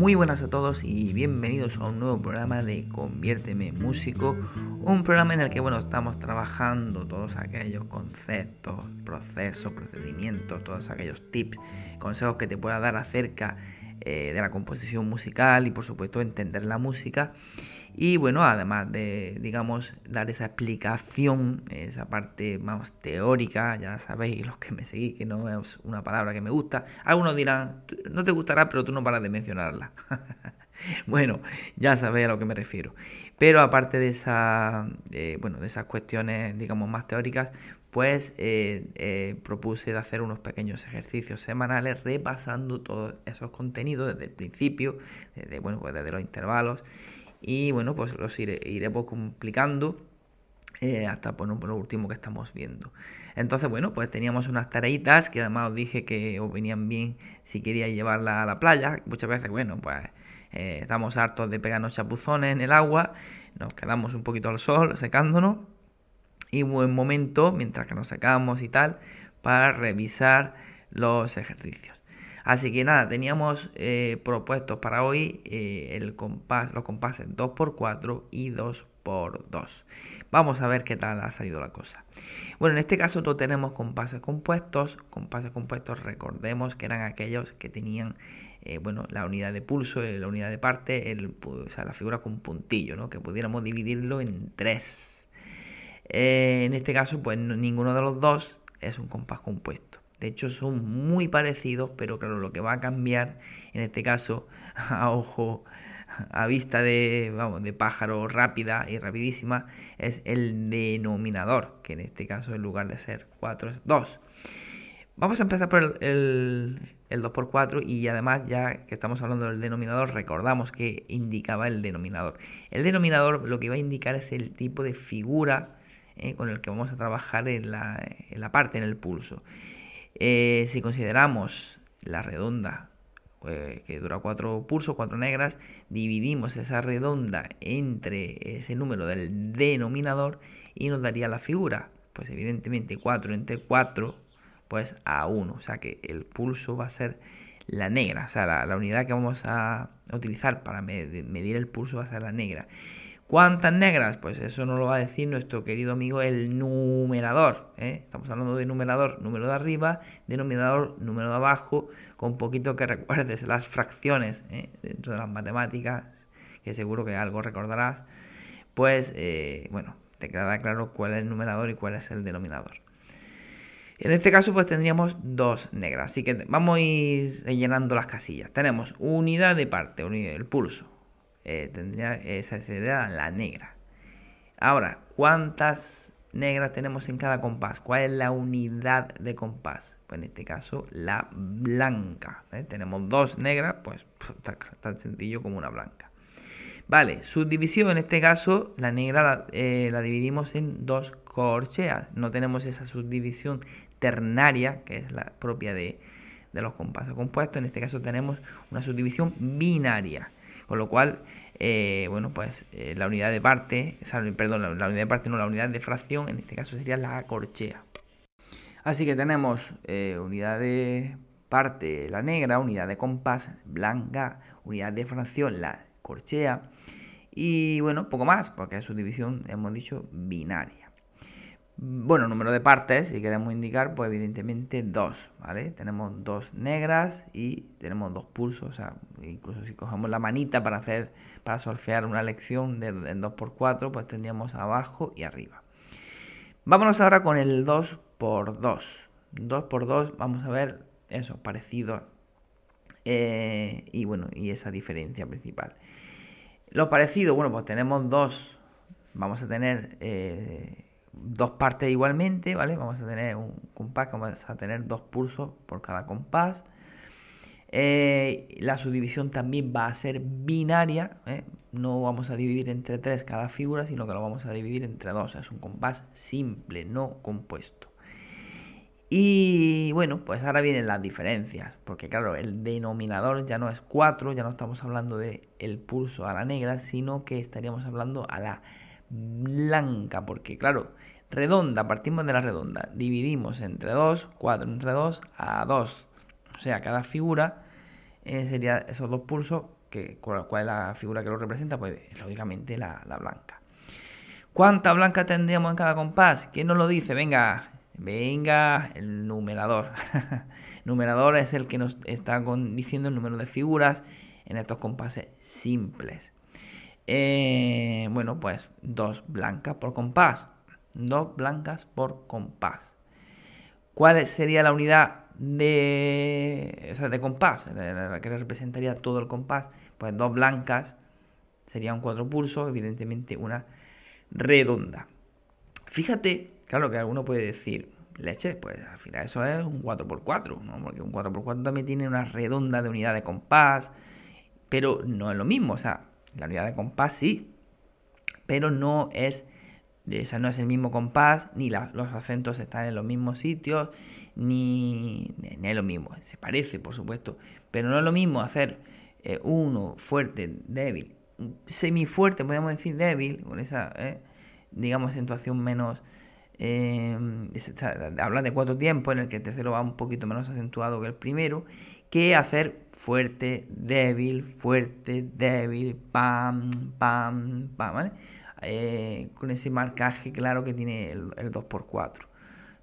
Muy buenas a todos y bienvenidos a un nuevo programa de Conviérteme Músico, un programa en el que bueno, estamos trabajando todos aquellos conceptos, procesos, procedimientos, todos aquellos tips, consejos que te pueda dar acerca eh, de la composición musical y por supuesto entender la música y bueno, además de, digamos, dar esa explicación, esa parte más teórica, ya sabéis los que me seguís que no es una palabra que me gusta. Algunos dirán, no te gustará, pero tú no paras de mencionarla. bueno, ya sabéis a lo que me refiero. Pero aparte de, esa, eh, bueno, de esas cuestiones, digamos, más teóricas, pues eh, eh, propuse de hacer unos pequeños ejercicios semanales repasando todos esos contenidos desde el principio, desde, bueno, pues desde los intervalos y bueno, pues los iré, iremos complicando eh, hasta por lo último que estamos viendo. Entonces, bueno, pues teníamos unas tareitas que además os dije que os venían bien si quería llevarla a la playa. Muchas veces, bueno, pues estamos hartos de pegarnos chapuzones en el agua, nos quedamos un poquito al sol secándonos y buen momento, mientras que nos secamos y tal, para revisar los ejercicios. Así que nada, teníamos eh, propuestos para hoy eh, el compás, los compases 2x4 y 2x2. Vamos a ver qué tal ha salido la cosa. Bueno, en este caso no tenemos compases compuestos. Compases compuestos, recordemos que eran aquellos que tenían eh, bueno, la unidad de pulso, la unidad de parte, el, o sea, la figura con puntillo, ¿no? que pudiéramos dividirlo en tres. En este caso, pues ninguno de los dos es un compás compuesto. De hecho, son muy parecidos, pero claro, lo que va a cambiar, en este caso, a ojo, a vista de, vamos, de pájaro rápida y rapidísima, es el denominador, que en este caso, en lugar de ser 4, es 2. Vamos a empezar por el, 2x4 y además, ya que estamos hablando del denominador, recordamos que indicaba el denominador. El denominador lo que va a indicar es el tipo de figura eh, con el que vamos a trabajar en la, en la parte, en el pulso. Eh, si consideramos la redonda eh, que dura cuatro pulsos, cuatro negras, dividimos esa redonda entre ese número del denominador y nos daría la figura. Pues evidentemente 4 entre 4, pues a 1. O sea que el pulso va a ser la negra. O sea, la, la unidad que vamos a utilizar para medir el pulso va a ser la negra. ¿Cuántas negras? Pues eso nos lo va a decir nuestro querido amigo el numerador. ¿eh? Estamos hablando de numerador, número de arriba, denominador, número de abajo, con poquito que recuerdes las fracciones ¿eh? dentro de las matemáticas, que seguro que algo recordarás. Pues eh, bueno, te quedará claro cuál es el numerador y cuál es el denominador. En este caso pues tendríamos dos negras, así que vamos a ir rellenando las casillas. Tenemos unidad de parte, el pulso, eh, tendría, esa sería la negra. Ahora, ¿cuántas negras tenemos en cada compás? ¿Cuál es la unidad de compás? Pues en este caso, la blanca. ¿eh? Tenemos dos negras, pues tan sencillo como una blanca. Vale, subdivisión en este caso, la negra la, eh, dividimos en dos corcheas. No tenemos esa subdivisión ternaria, que es la propia de, de los compases compuestos. En este caso tenemos una subdivisión binaria. Con lo cual, eh, bueno, pues eh, la unidad de parte, perdón, la, unidad de parte no, la unidad de fracción, en este caso sería la corchea. Así que tenemos eh, unidad de parte, la negra, unidad de compás, blanca, unidad de fracción, la corchea. Y bueno, poco más, porque es su división, hemos dicho, binaria. Bueno, número de partes, si queremos indicar, pues evidentemente dos, ¿vale? Tenemos dos negras y tenemos dos pulsos, o sea, incluso si cogemos la manita para hacer, para solfear una lección de, en 2x4, pues tendríamos abajo y arriba. Vámonos ahora con el 2x2. 2x2, vamos a ver eso, parecido. Eh, y bueno, y esa diferencia principal. Lo parecido, bueno, pues tenemos dos, vamos a tener... Eh, dos partes igualmente, ¿vale? Vamos a tener un compás vamos a tener dos pulsos por cada compás. Eh, la subdivisión también va a ser binaria, ¿eh? no vamos a dividir entre tres cada figura, sino que lo vamos a dividir entre dos. Es un compás simple, no compuesto. Y bueno, pues ahora vienen las diferencias, porque claro, el denominador ya no es 4, ya no estamos hablando de pulso a la negra, sino que estaríamos hablando a la blanca, porque claro, redonda, partimos de la redonda, dividimos entre 2, 4 entre 2 a 2. O sea, cada figura eh, sería esos dos pulsos, que, ¿cuál, es la figura que lo representa? Pues lógicamente la, la blanca. ¿Cuánta blanca tendríamos en cada compás? ¿Quién nos lo dice? Venga, venga, el numerador. numerador es el que nos está diciendo el número de figuras en estos compases simples. Eh, bueno, pues dos blancas por compás. Dos blancas por compás. ¿Cuál sería la unidad de, de compás? La que representaría todo el compás. Pues dos blancas serían cuatro pulsos, evidentemente una redonda. Fíjate, claro que alguno puede decir, leche, pues al final eso es un 4x4, ¿no? Porque un 4x4 también tiene una redonda de unidad de compás, pero no es lo mismo, o sea, la unidad de compás sí, pero no es, o no es el mismo compás, ni los acentos están en los mismos sitios, ni, es lo mismo. Se parece, por supuesto, pero no es lo mismo hacer eh, uno fuerte, débil, semifuerte, podríamos decir débil, con esa, eh, digamos, acentuación menos... Eh, habla de cuatro tiempos en el que el tercero va un poquito menos acentuado que el primero, que hacer fuerte, débil, fuerte, débil, pam, pam, pam, ¿vale? Eh, con ese marcaje claro que tiene el, 2x4.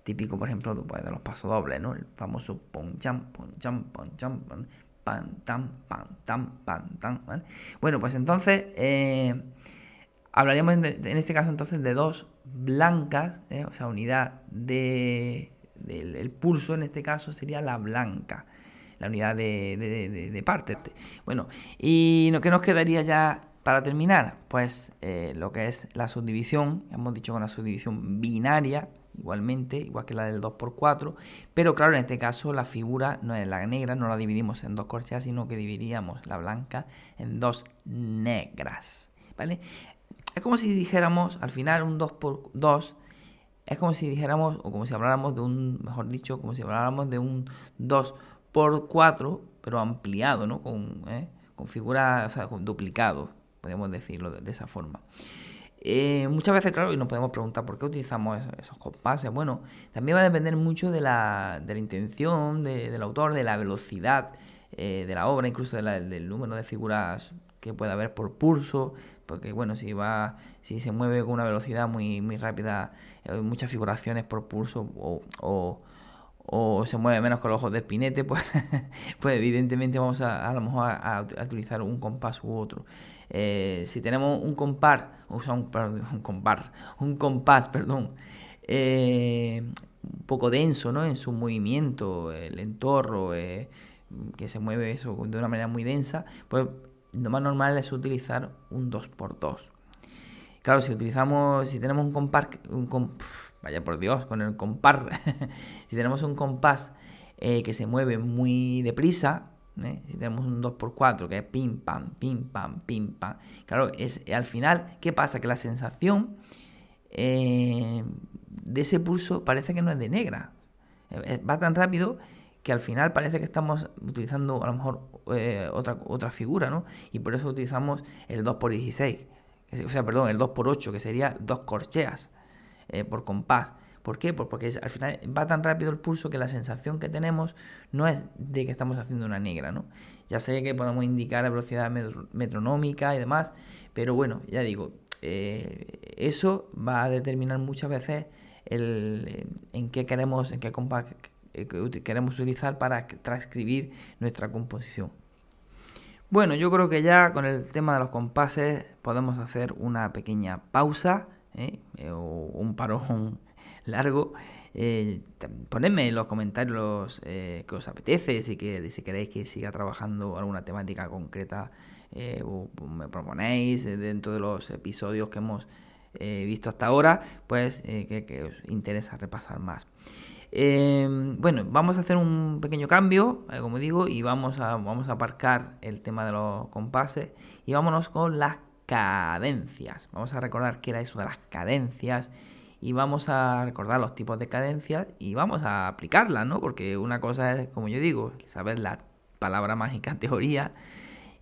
Típico, por ejemplo, de los pasodobles, ¿no? El famoso pon, cham, pon, cham, pon, cham, pon, pan, tam, pan, tam, pan, tam, ¿vale? Bueno, pues entonces eh, hablaríamos en, este caso entonces de dos blancas, ¿eh? o sea, unidad de, del el pulso en este caso sería la blanca la unidad de, de, parte. Bueno, ¿y qué nos quedaría ya para terminar? Pues eh, lo que es la subdivisión, hemos dicho con la subdivisión binaria, igualmente, igual que la del 2x4, pero claro, en este caso la figura no es la negra, no la dividimos en dos corcheas, sino que dividiríamos la blanca en dos negras, ¿vale? Es como si dijéramos, al final, un 2x2, es como si dijéramos, o como si habláramos de un, mejor dicho, como si habláramos de un 2 por 4, pero ampliado, ¿no? Con, ¿eh? con figuras, o sea, con duplicado, podemos decirlo de, esa forma. Eh, muchas veces, claro, y nos podemos preguntar por qué utilizamos esos, compases. Bueno, también va a depender mucho de la, de la intención del autor, de la velocidad eh, de la obra, incluso del número de figuras que pueda haber por pulso, porque bueno, si va, si se mueve con una velocidad muy, muy rápida, hay muchas figuraciones por pulso o se mueve menos con los ojos de espinete, pues, pues evidentemente vamos a, a lo mejor a, utilizar un compás u otro. Eh, si tenemos un compás, o sea, un, un, compás, un compás, perdón, eh, un poco denso ¿no? en su movimiento, el entorno, eh, que se mueve eso de una manera muy densa, pues lo más normal es utilizar un 2x2. Claro, si utilizamos, si tenemos un compás, un, vaya por Dios, con el compás, si tenemos un compás eh, que se mueve muy deprisa, ¿eh? si tenemos un 2x4 que es pim pam, pim pam, pim pam, claro, es al final, ¿qué pasa? Que la sensación eh, de ese pulso parece que no es de negra, va tan rápido que al final parece que estamos utilizando a lo mejor otra, otra figura, ¿no? Y por eso utilizamos el 2x16, o sea, perdón, el 2x8, que sería dos corcheas. Eh, por compás. ¿Por qué? Pues porque al final va tan rápido el pulso que la sensación que tenemos no es de que estamos haciendo una negra, ¿no? Ya sé que podemos indicar la velocidad metronómica y demás, pero bueno, ya digo, eh, eso va a determinar muchas veces el, en qué queremos, en qué compás eh, queremos utilizar para transcribir nuestra composición. Bueno, yo creo que ya con el tema de los compases podemos hacer una pequeña pausa ¿eh? Eh, o un parón largo, eh, ponedme en los comentarios eh, que os apetece, si, que, si queréis que siga trabajando alguna temática concreta o me proponéis dentro de los episodios que hemos visto hasta ahora, pues que, os interesa repasar más. Em, bueno, vamos a hacer un pequeño cambio, eh, como digo, y vamos a, vamos a aparcar el tema de los compases y vámonos con las cadencias. Vamos a recordar qué era eso de las cadencias y vamos a recordar los tipos de cadencias y vamos a aplicarlas, ¿no? Porque una cosa es, como yo digo, saber la palabra mágica teoría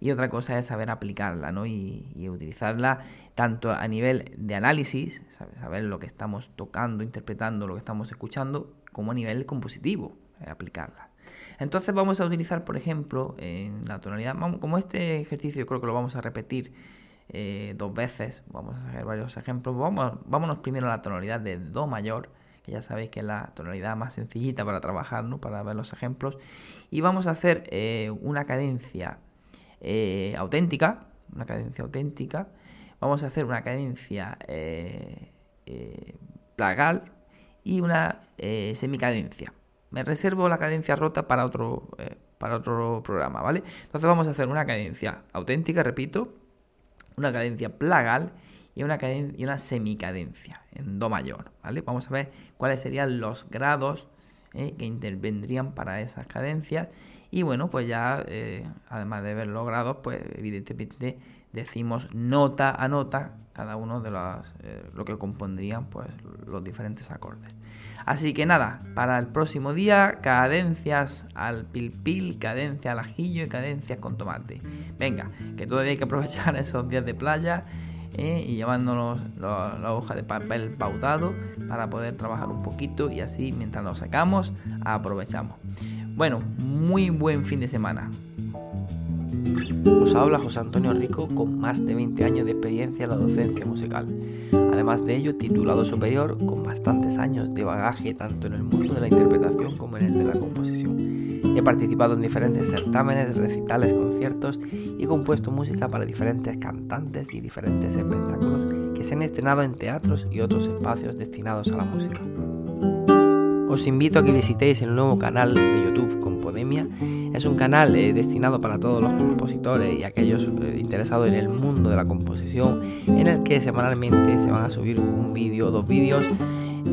y otra cosa es saber aplicarla, ¿no? Y, utilizarla tanto a nivel de análisis, saber lo que estamos tocando, interpretando, lo que estamos escuchando, como a nivel compositivo, eh, aplicarla. Entonces vamos a utilizar, por ejemplo, en la tonalidad, como este ejercicio creo que lo vamos a repetir eh, dos veces, vamos a hacer varios ejemplos, vamos, vámonos primero a la tonalidad de Do mayor, que ya sabéis que es la tonalidad más sencillita para trabajar, ¿no? para ver los ejemplos, y vamos a hacer eh, una cadencia eh, auténtica, una cadencia auténtica, vamos a hacer una cadencia plagal y una semicadencia. Me reservo la cadencia rota para otro, para otro programa, ¿vale? Entonces vamos a hacer una cadencia auténtica, repito, una cadencia plagal y una, cadencia, y una semicadencia en Do mayor. ¿vale? Vamos a ver cuáles serían los grados eh, que intervendrían para esas cadencias. Y bueno, pues ya, eh, además de ver los grados, pues evidentemente decimos nota a nota cada uno de los, eh, lo que compondrían pues, los diferentes acordes. Así que nada, para el próximo día, cadencias al pilpil, cadencia al ajillo y cadencias con tomate. Venga, que todavía hay que aprovechar esos días de playa ¿eh? y llevándonos la hoja de papel pautado para poder trabajar un poquito y así mientras nos sacamos aprovechamos. Bueno, muy buen fin de semana. Os habla José Antonio Rico con más de 20 años de experiencia en la docencia musical. Además de ello, titulado superior con bastantes años de bagaje tanto en el mundo de la interpretación como en el de la composición. He participado en diferentes certámenes, recitales, conciertos y he compuesto música para diferentes cantantes y diferentes espectáculos que se han estrenado en teatros y otros espacios destinados a la música. Os invito a que visitéis el nuevo canal de YouTube Compodemia. Es un canal eh, destinado para todos los compositores y aquellos eh, interesados en el mundo de la composición, en el que semanalmente se van a subir un vídeo o dos vídeos